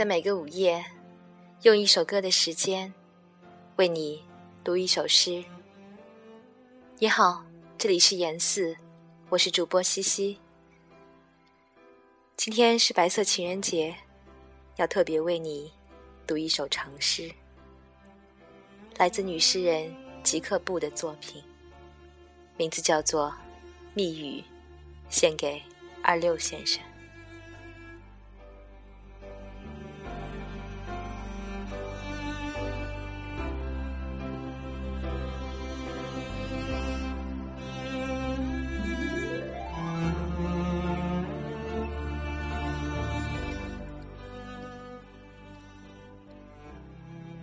在每个午夜，用一首歌的时间，为你读一首诗。你好，这里是严四，我是主播西西。今天是白色情人节，要特别为你读一首长诗，来自女诗人吉克布的作品，名字叫做《密语》，献给二六先生。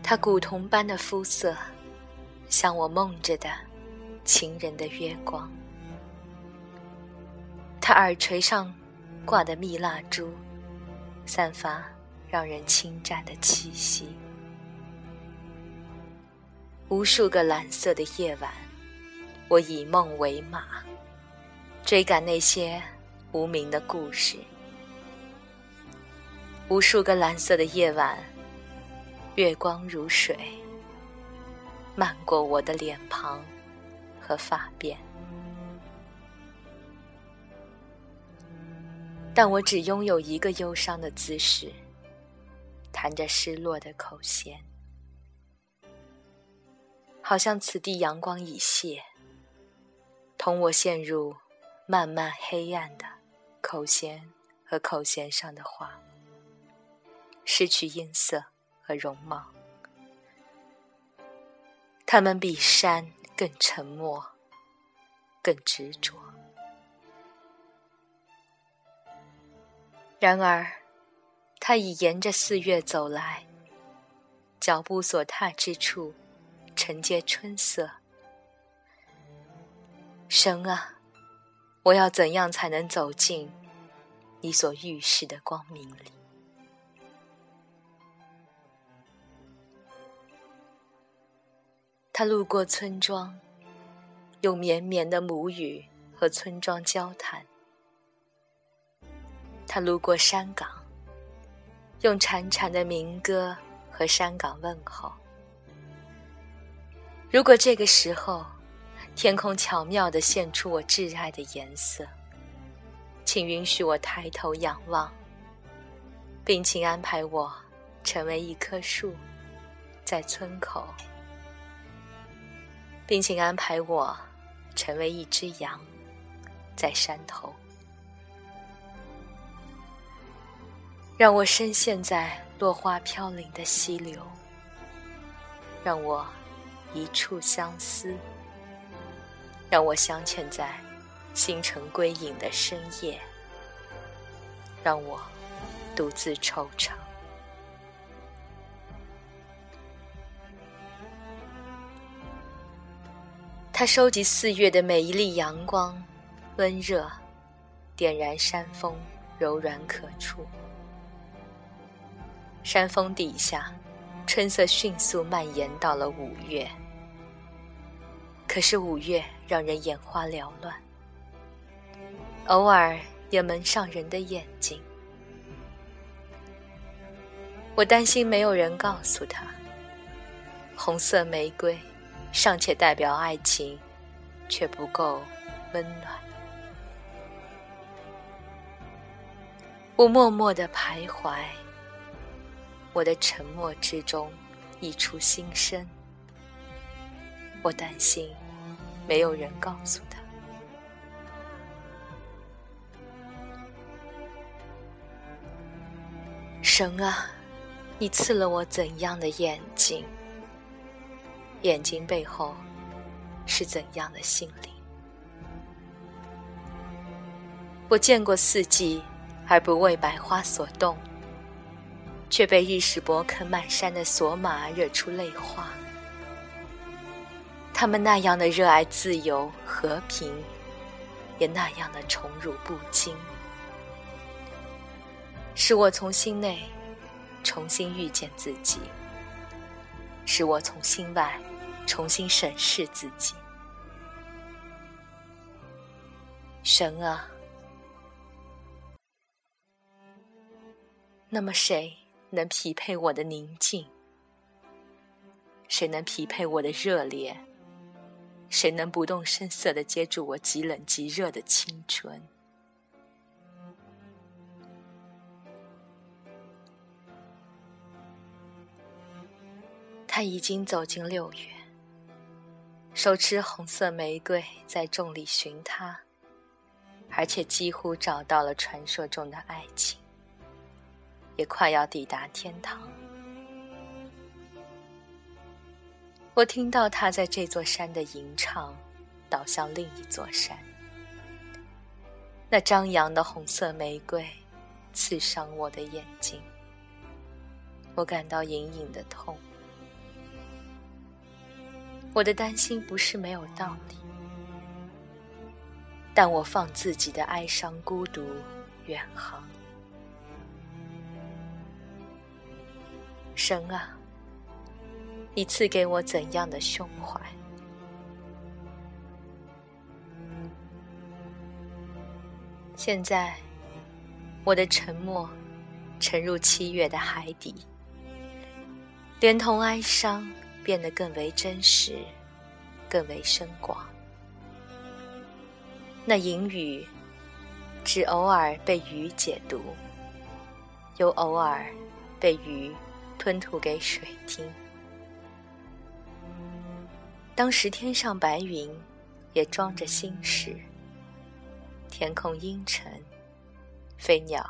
他古铜般的肤色，像我梦着的情人的月光。他耳垂上挂的蜜蜡珠，散发让人侵占的气息。无数个蓝色的夜晚，我以梦为马，追赶那些无名的故事。无数个蓝色的夜晚。月光如水，漫过我的脸庞和发辫，但我只拥有一个忧伤的姿势，弹着失落的口弦，好像此地阳光已谢，同我陷入漫漫黑暗的口弦和口弦上的花，失去音色。和容貌，他们比山更沉默，更执着。然而，他已沿着四月走来，脚步所踏之处，承接春色。神啊，我要怎样才能走进你所预示的光明里？他路过村庄，用绵绵的母语和村庄交谈。他路过山岗，用潺潺的民歌和山岗问候。如果这个时候，天空巧妙地现出我挚爱的颜色，请允许我抬头仰望，并请安排我成为一棵树，在村口。并请安排我成为一只羊，在山头，让我深陷在落花飘零的溪流，让我一处相思，让我镶嵌在星辰归隐的深夜，让我独自惆怅。他收集四月的每一粒阳光，温热，点燃山峰柔软可触。山峰底下，春色迅速蔓延到了五月。可是五月让人眼花缭乱，偶尔也蒙上人的眼睛。我担心没有人告诉他，红色玫瑰。尚且代表爱情，却不够温暖。我默默的徘徊，我的沉默之中溢出心声。我担心没有人告诉他，神啊，你赐了我怎样的眼睛？眼睛背后是怎样的心灵？我见过四季而不为百花所动，却被日食伯肯满山的索马惹出泪花。他们那样的热爱自由和平，也那样的宠辱不惊，使我从心内重新遇见自己。使我从心外重新审视自己。神啊，那么谁能匹配我的宁静？谁能匹配我的热烈？谁能不动声色的接住我极冷极热的青春？他已经走进六月，手持红色玫瑰在众里寻他，而且几乎找到了传说中的爱情，也快要抵达天堂。我听到他在这座山的吟唱，倒向另一座山。那张扬的红色玫瑰，刺伤我的眼睛。我感到隐隐的痛。我的担心不是没有道理，但我放自己的哀伤、孤独远航。神啊！你赐给我怎样的胸怀？现在，我的沉默沉入七月的海底，连同哀伤变得更为真实，更为深广。那隐语只偶尔被雨解读，又偶尔被鱼吞吐给水听。当时天上白云也装着心事，天空阴沉，飞鸟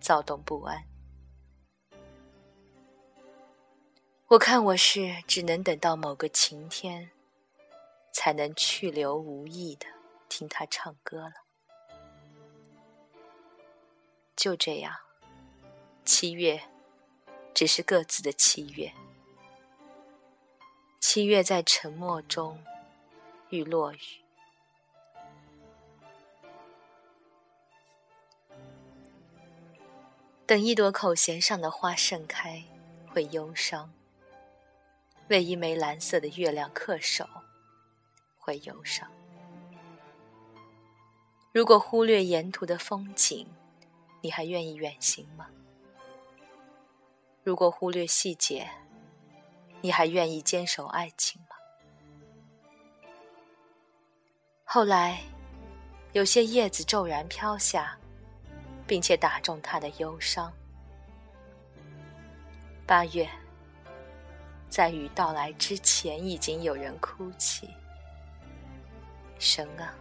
躁动不安。我看我是只能等到某个晴天，才能去留无意的听他唱歌了。就这样，七月只是各自的七月。七月在沉默中遇落雨，等一朵口弦上的花盛开，会忧伤；为一枚蓝色的月亮恪守，会忧伤。如果忽略沿途的风景，你还愿意远行吗？如果忽略细节？你还愿意坚守爱情吗？后来，有些叶子骤然飘下，并且打中他的忧伤。八月，在雨到来之前，已经有人哭泣。神啊，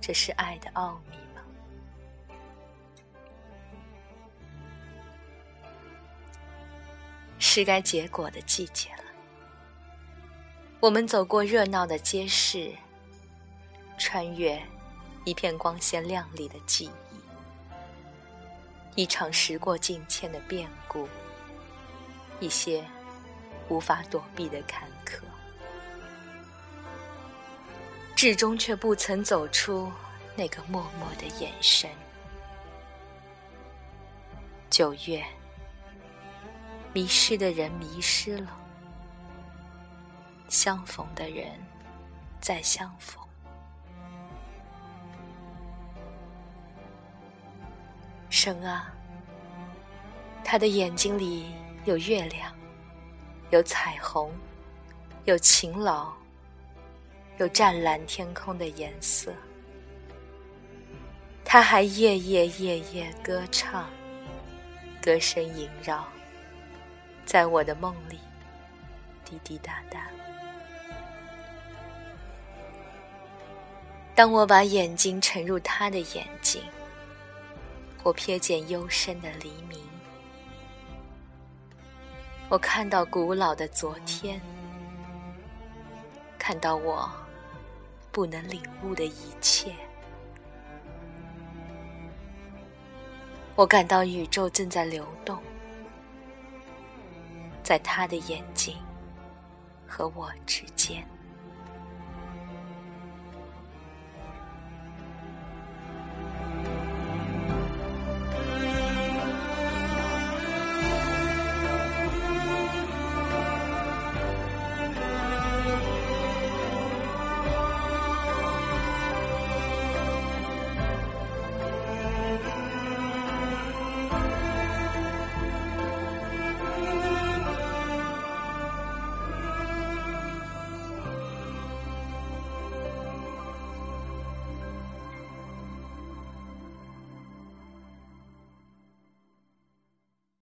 这是爱的奥秘吗？是该结果的季节了。我们走过热闹的街市，穿越一片光鲜亮丽的记忆，一场时过境迁的变故，一些无法躲避的坎坷，至终却不曾走出那个默默的眼神。九月，迷失的人迷失了。相逢的人，再相逢。神啊，他的眼睛里有月亮，有彩虹，有勤劳，有湛蓝天空的颜色。他还夜夜夜夜歌唱，歌声萦绕，在我的梦里滴滴答答。当我把眼睛沉入他的眼睛，我瞥见幽深的黎明。我看到古老的昨天，看到我不能领悟的一切。我感到宇宙正在流动，在他的眼睛和我之间。